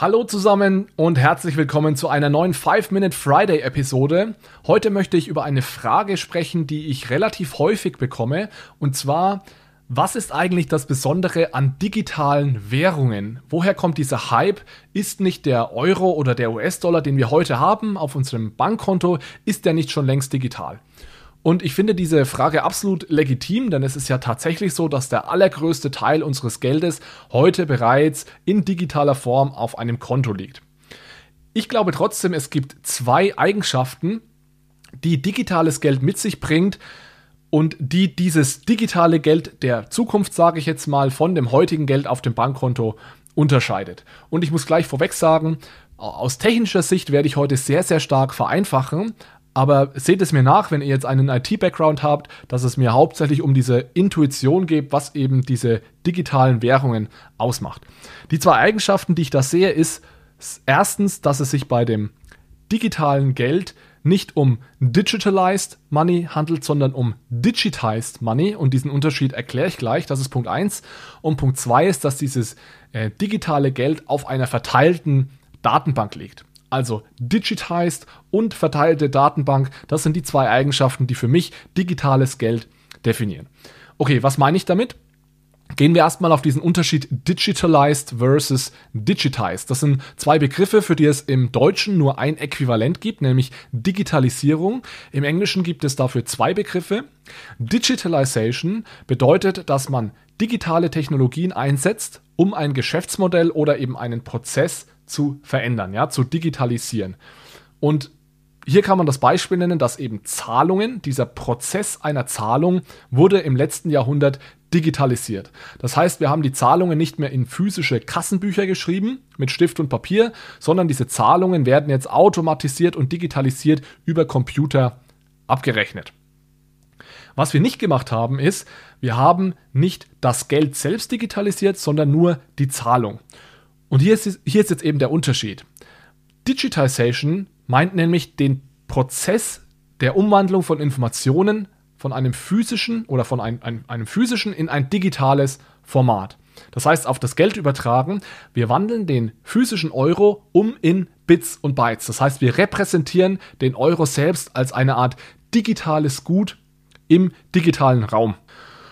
Hallo zusammen und herzlich willkommen zu einer neuen 5-Minute Friday Episode. Heute möchte ich über eine Frage sprechen, die ich relativ häufig bekomme. Und zwar, was ist eigentlich das Besondere an digitalen Währungen? Woher kommt dieser Hype? Ist nicht der Euro oder der US-Dollar, den wir heute haben auf unserem Bankkonto, ist der nicht schon längst digital? Und ich finde diese Frage absolut legitim, denn es ist ja tatsächlich so, dass der allergrößte Teil unseres Geldes heute bereits in digitaler Form auf einem Konto liegt. Ich glaube trotzdem, es gibt zwei Eigenschaften, die digitales Geld mit sich bringt und die dieses digitale Geld der Zukunft, sage ich jetzt mal, von dem heutigen Geld auf dem Bankkonto unterscheidet. Und ich muss gleich vorweg sagen, aus technischer Sicht werde ich heute sehr, sehr stark vereinfachen, aber seht es mir nach, wenn ihr jetzt einen IT-Background habt, dass es mir hauptsächlich um diese Intuition geht, was eben diese digitalen Währungen ausmacht. Die zwei Eigenschaften, die ich da sehe, ist erstens, dass es sich bei dem digitalen Geld nicht um Digitalized Money handelt, sondern um Digitized Money. Und diesen Unterschied erkläre ich gleich. Das ist Punkt 1. Und Punkt 2 ist, dass dieses äh, digitale Geld auf einer verteilten Datenbank liegt. Also digitized und verteilte Datenbank, das sind die zwei Eigenschaften, die für mich digitales Geld definieren. Okay, was meine ich damit? Gehen wir erstmal auf diesen Unterschied digitalized versus digitized. Das sind zwei Begriffe, für die es im Deutschen nur ein Äquivalent gibt, nämlich Digitalisierung. Im Englischen gibt es dafür zwei Begriffe. Digitalization bedeutet, dass man digitale Technologien einsetzt, um ein Geschäftsmodell oder eben einen Prozess zu verändern, ja, zu digitalisieren. Und hier kann man das Beispiel nennen, dass eben Zahlungen, dieser Prozess einer Zahlung wurde im letzten Jahrhundert digitalisiert. Das heißt, wir haben die Zahlungen nicht mehr in physische Kassenbücher geschrieben mit Stift und Papier, sondern diese Zahlungen werden jetzt automatisiert und digitalisiert über Computer abgerechnet. Was wir nicht gemacht haben, ist, wir haben nicht das Geld selbst digitalisiert, sondern nur die Zahlung. Und hier ist, hier ist jetzt eben der Unterschied. Digitization meint nämlich den Prozess der Umwandlung von Informationen von einem physischen oder von ein, ein, einem physischen in ein digitales Format. Das heißt, auf das Geld übertragen, wir wandeln den physischen Euro um in Bits und Bytes. Das heißt, wir repräsentieren den Euro selbst als eine Art digitales Gut im digitalen Raum.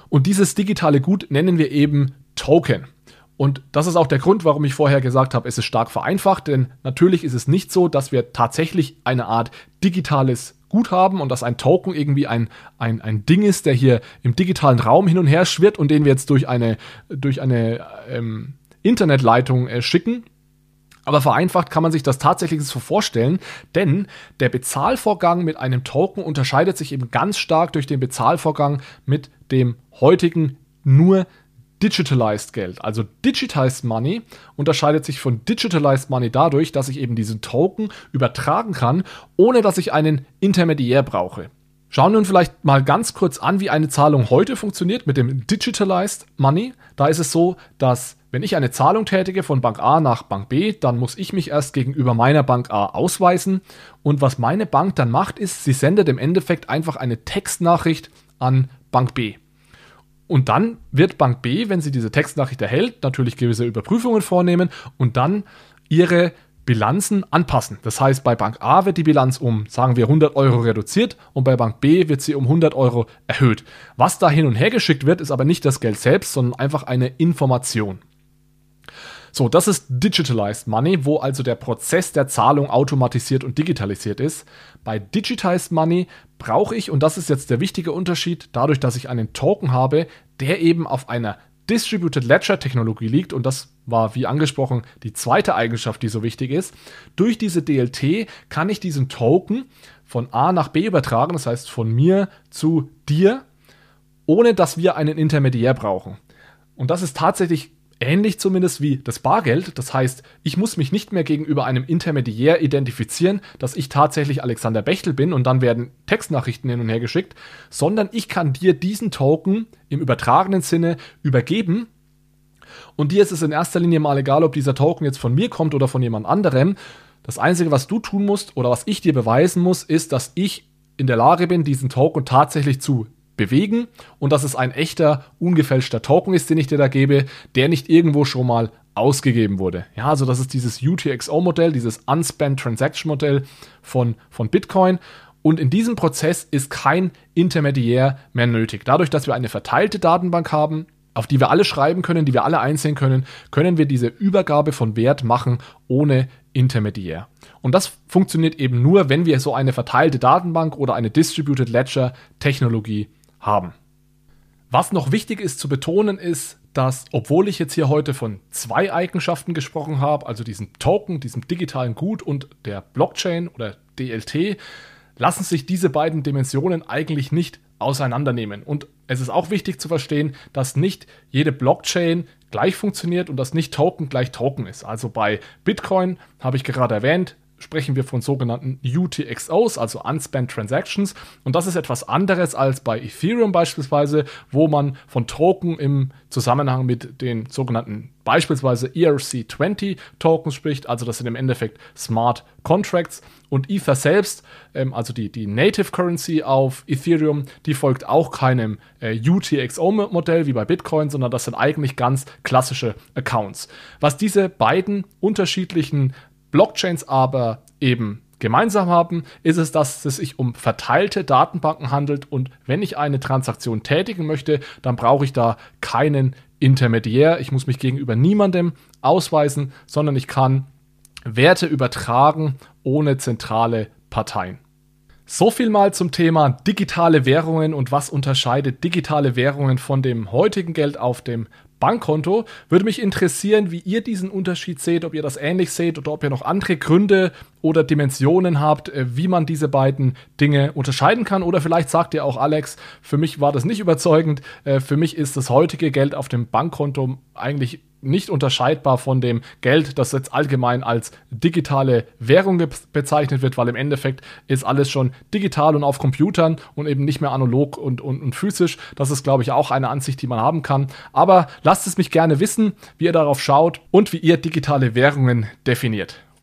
Und dieses digitale Gut nennen wir eben Token. Und das ist auch der Grund, warum ich vorher gesagt habe, es ist stark vereinfacht, denn natürlich ist es nicht so, dass wir tatsächlich eine Art digitales Gut haben und dass ein Token irgendwie ein, ein, ein Ding ist, der hier im digitalen Raum hin und her schwirrt und den wir jetzt durch eine, durch eine ähm, Internetleitung äh, schicken. Aber vereinfacht kann man sich das tatsächlich so vorstellen, denn der Bezahlvorgang mit einem Token unterscheidet sich eben ganz stark durch den Bezahlvorgang mit dem heutigen nur Digitalized Geld. Also Digitized Money unterscheidet sich von Digitalized Money dadurch, dass ich eben diesen Token übertragen kann, ohne dass ich einen Intermediär brauche. Schauen wir uns vielleicht mal ganz kurz an, wie eine Zahlung heute funktioniert mit dem Digitalized Money. Da ist es so, dass wenn ich eine Zahlung tätige von Bank A nach Bank B, dann muss ich mich erst gegenüber meiner Bank A ausweisen. Und was meine Bank dann macht, ist, sie sendet im Endeffekt einfach eine Textnachricht an Bank B. Und dann wird Bank B, wenn sie diese Textnachricht erhält, natürlich gewisse Überprüfungen vornehmen und dann ihre Bilanzen anpassen. Das heißt, bei Bank A wird die Bilanz um, sagen wir, 100 Euro reduziert und bei Bank B wird sie um 100 Euro erhöht. Was da hin und her geschickt wird, ist aber nicht das Geld selbst, sondern einfach eine Information. So, das ist Digitalized Money, wo also der Prozess der Zahlung automatisiert und digitalisiert ist. Bei Digitized Money brauche ich, und das ist jetzt der wichtige Unterschied, dadurch, dass ich einen Token habe, der eben auf einer Distributed Ledger Technologie liegt, und das war, wie angesprochen, die zweite Eigenschaft, die so wichtig ist. Durch diese DLT kann ich diesen Token von A nach B übertragen, das heißt von mir zu dir, ohne dass wir einen Intermediär brauchen. Und das ist tatsächlich ähnlich zumindest wie das Bargeld. Das heißt, ich muss mich nicht mehr gegenüber einem Intermediär identifizieren, dass ich tatsächlich Alexander Bechtel bin und dann werden Textnachrichten hin und her geschickt, sondern ich kann dir diesen Token im übertragenen Sinne übergeben. Und dir ist es in erster Linie mal egal, ob dieser Token jetzt von mir kommt oder von jemand anderem. Das Einzige, was du tun musst oder was ich dir beweisen muss, ist, dass ich in der Lage bin, diesen Token tatsächlich zu bewegen und dass es ein echter, ungefälschter Token ist, den ich dir da gebe, der nicht irgendwo schon mal ausgegeben wurde. Ja, also das ist dieses UTXO-Modell, dieses Unspent Transaction Modell von, von Bitcoin. Und in diesem Prozess ist kein Intermediär mehr nötig. Dadurch, dass wir eine verteilte Datenbank haben, auf die wir alle schreiben können, die wir alle einsehen können, können wir diese Übergabe von Wert machen ohne Intermediär. Und das funktioniert eben nur, wenn wir so eine verteilte Datenbank oder eine Distributed Ledger Technologie haben. Was noch wichtig ist zu betonen ist, dass obwohl ich jetzt hier heute von zwei Eigenschaften gesprochen habe, also diesem Token, diesem digitalen Gut und der Blockchain oder DLT, lassen sich diese beiden Dimensionen eigentlich nicht auseinandernehmen. Und es ist auch wichtig zu verstehen, dass nicht jede Blockchain gleich funktioniert und dass nicht Token gleich Token ist. Also bei Bitcoin habe ich gerade erwähnt, sprechen wir von sogenannten UTXOs, also Unspent Transactions. Und das ist etwas anderes als bei Ethereum beispielsweise, wo man von Token im Zusammenhang mit den sogenannten beispielsweise ERC20 Tokens spricht. Also das sind im Endeffekt Smart Contracts. Und Ether selbst, ähm, also die, die Native Currency auf Ethereum, die folgt auch keinem äh, UTXO-Modell wie bei Bitcoin, sondern das sind eigentlich ganz klassische Accounts. Was diese beiden unterschiedlichen Blockchains aber eben gemeinsam haben, ist es, dass es sich um verteilte Datenbanken handelt und wenn ich eine Transaktion tätigen möchte, dann brauche ich da keinen Intermediär. Ich muss mich gegenüber niemandem ausweisen, sondern ich kann Werte übertragen ohne zentrale Parteien. So viel mal zum Thema digitale Währungen und was unterscheidet digitale Währungen von dem heutigen Geld auf dem Bankkonto. Würde mich interessieren, wie ihr diesen Unterschied seht, ob ihr das ähnlich seht oder ob ihr noch andere Gründe oder Dimensionen habt, äh, wie man diese beiden Dinge unterscheiden kann. Oder vielleicht sagt ihr auch, Alex, für mich war das nicht überzeugend. Äh, für mich ist das heutige Geld auf dem Bankkonto eigentlich nicht unterscheidbar von dem Geld, das jetzt allgemein als digitale Währung bezeichnet wird, weil im Endeffekt ist alles schon digital und auf Computern und eben nicht mehr analog und, und, und physisch. Das ist, glaube ich, auch eine Ansicht, die man haben kann. Aber lasst es mich gerne wissen, wie ihr darauf schaut und wie ihr digitale Währungen definiert.